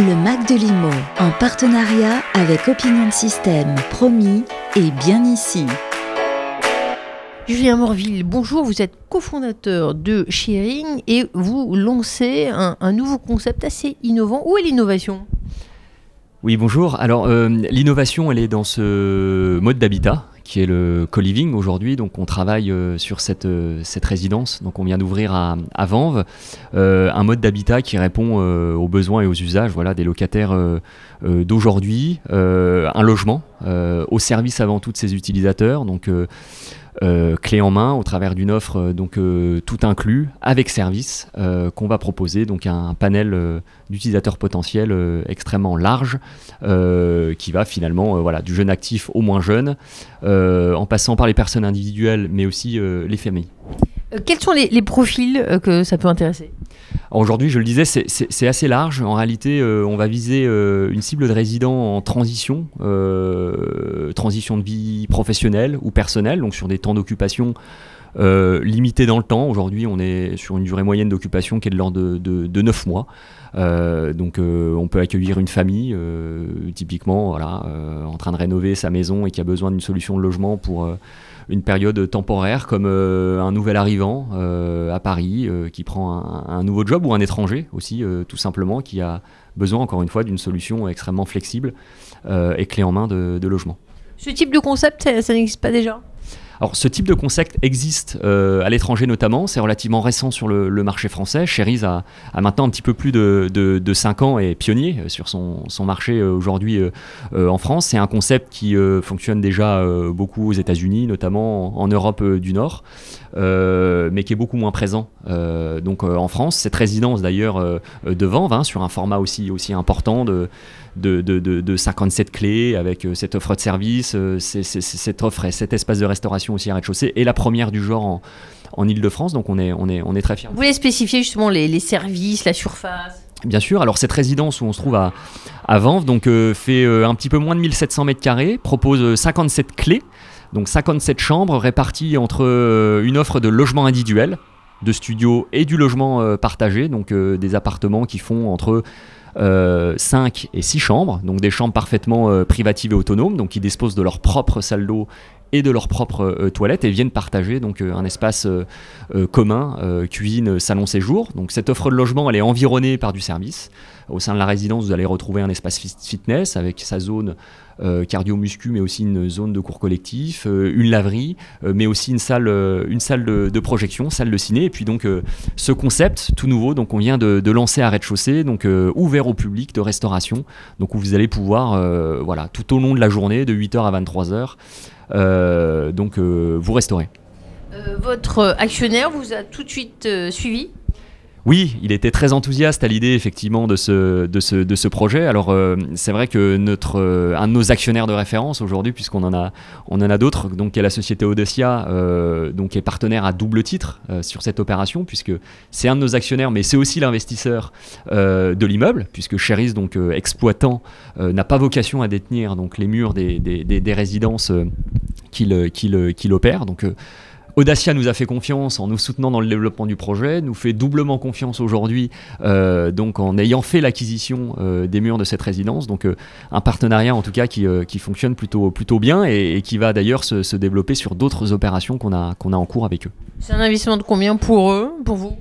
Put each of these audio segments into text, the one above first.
Le Mac de Limo, en partenariat avec Opinion de Système, promis et bien ici. Julien Morville, bonjour, vous êtes cofondateur de Sharing et vous lancez un, un nouveau concept assez innovant. Où est l'innovation? Oui, bonjour. Alors, euh, l'innovation, elle est dans ce mode d'habitat qui est le co-living aujourd'hui. Donc, on travaille euh, sur cette, euh, cette résidence. Donc, on vient d'ouvrir à, à Vanves un mode d'habitat qui répond aux besoins et aux usages voilà, des locataires d'aujourd'hui. Un logement au service avant tout de ses utilisateurs. Donc, euh, clé en main au travers d'une offre euh, donc euh, tout inclus avec service qu'on va proposer donc un panel d'utilisateurs potentiels extrêmement large qui va finalement voilà du jeune actif au moins jeune en passant par les personnes individuelles mais aussi les familles. Quels sont les, profils que ça peut intéresser? Aujourd'hui, je le disais, c'est- assez large. En réalité, euh, on va viser euh, une cible de résidents en transition, euh, transition de vie professionnelle ou personnelle, donc sur des temps d'occupation euh, limités dans le temps. Aujourd'hui, on est sur une durée moyenne d'occupation qui est de l'ordre de, de, de 9 mois. Euh, donc euh, on peut accueillir une famille, euh, typiquement, voilà, en train de rénover sa maison et qui a besoin d'une solution de logement pour... une période temporaire comme un nouvel arrivant à Paris qui prend un, nouveau job ou un étranger aussi tout simplement qui a besoin encore une fois d'une solution extrêmement flexible et clé en main de, logement. Ce type de concept, ça n'existe pas déjà? Alors ce type de concept existe euh, à l'étranger notamment, c'est relativement récent sur le, marché français. Cherise a, maintenant un petit peu plus de, de, de 5 ans et est pionnier sur son, marché euh, aujourd'hui euh, en France. C'est un concept qui fonctionne déjà beaucoup aux États-Unis, notamment en, Europe du Nord, mais qui est beaucoup moins présent donc en France. Cette résidence d'ailleurs de Vanves, hein, sur un format aussi, aussi important de, de, de, de- de 57 clés avec cette offre de service, cette offre et cet espace de restauration aussi à rez-de-chaussée et la première du genre en, en Ile-de-France. Donc on est, on est, on est très fiers. Vous voulez spécifier justement les, les services, la surface? Bien sûr, alors cette résidence où on se trouve à, à Vanves donc, euh, fait euh, un petit peu moins de 1700 mètres carrés, propose euh, 57 clés, donc 57 chambres réparties entre euh, une offre de logement individuel, de studio et du logement euh, partagé, donc euh, des appartements qui font entre euh, 5 et 6 chambres, donc des chambres parfaitement euh, privatives et autonomes, donc qui disposent de leur propre salle d'eau et de leur propre euh, toilette et viennent partager donc euh, un espace euh, commun, cuisine, salon séjour. Donc cette offre de logement, elle est environnée par du service. Au sein de la résidence, vous allez retrouver un espace fit- fitness avec sa zone euh, cardio-muscu, mais aussi une zone de cours collectif, euh, une laverie, euh, mais aussi une salle, une salle de, projection, salle de ciné. Et puis donc ce concept tout nouveau, donc on vient de, lancer à rez-de-chaussée, donc ouvert au public de restauration, donc où vous allez pouvoir, voilà, tout au long de la journée, de 8h à 23h, euh, donc vous restaurer. Votre actionnaire vous a tout de suite suivi? Oui, il était très enthousiaste à l'idée effectivement de ce, projet. Alors euh, c'est vrai que notre, euh, un de nos actionnaires de référence aujourd'hui, puisqu'on en a, on en a d'autres, qui est la société Audacia, euh, donc est partenaire à double titre sur cette opération, puisque c'est un de nos actionnaires, mais c'est aussi l'investisseur de l'immeuble, puisque Cheris, donc exploitant, n'a pas vocation à détenir donc les murs des, résidences qu'il opère. Donc Audacia nous a fait confiance en nous soutenant dans le développement du projet, nous fait doublement confiance aujourd'hui, euh, donc en ayant fait l'acquisition euh, des murs de cette résidence. Donc euh, un partenariat en tout cas qui, qui fonctionne plutôt, plutôt bien et, et qui va d'ailleurs se, se développer sur d'autres opérations qu'on a, qu'on a en cours avec eux. C'est un investissement de combien pour eux, pour vous?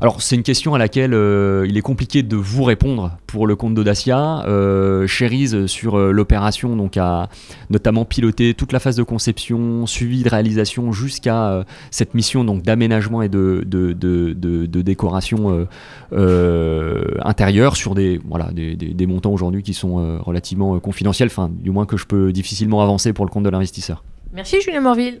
Alors c'est une question à laquelle euh, il est compliqué de vous répondre pour le compte d'Audacia. Euh, Cherise sur euh, l'opération donc a notamment piloté toute la phase de conception, suivi de réalisation jusqu'à euh, cette mission donc d'aménagement et de, de, de, de- décoration intérieure sur des voilà des, des- montants aujourd'hui qui sont relativement confidentiels, enfin du moins que je peux difficilement avancer pour le compte de l'investisseur. Merci Julien Morville.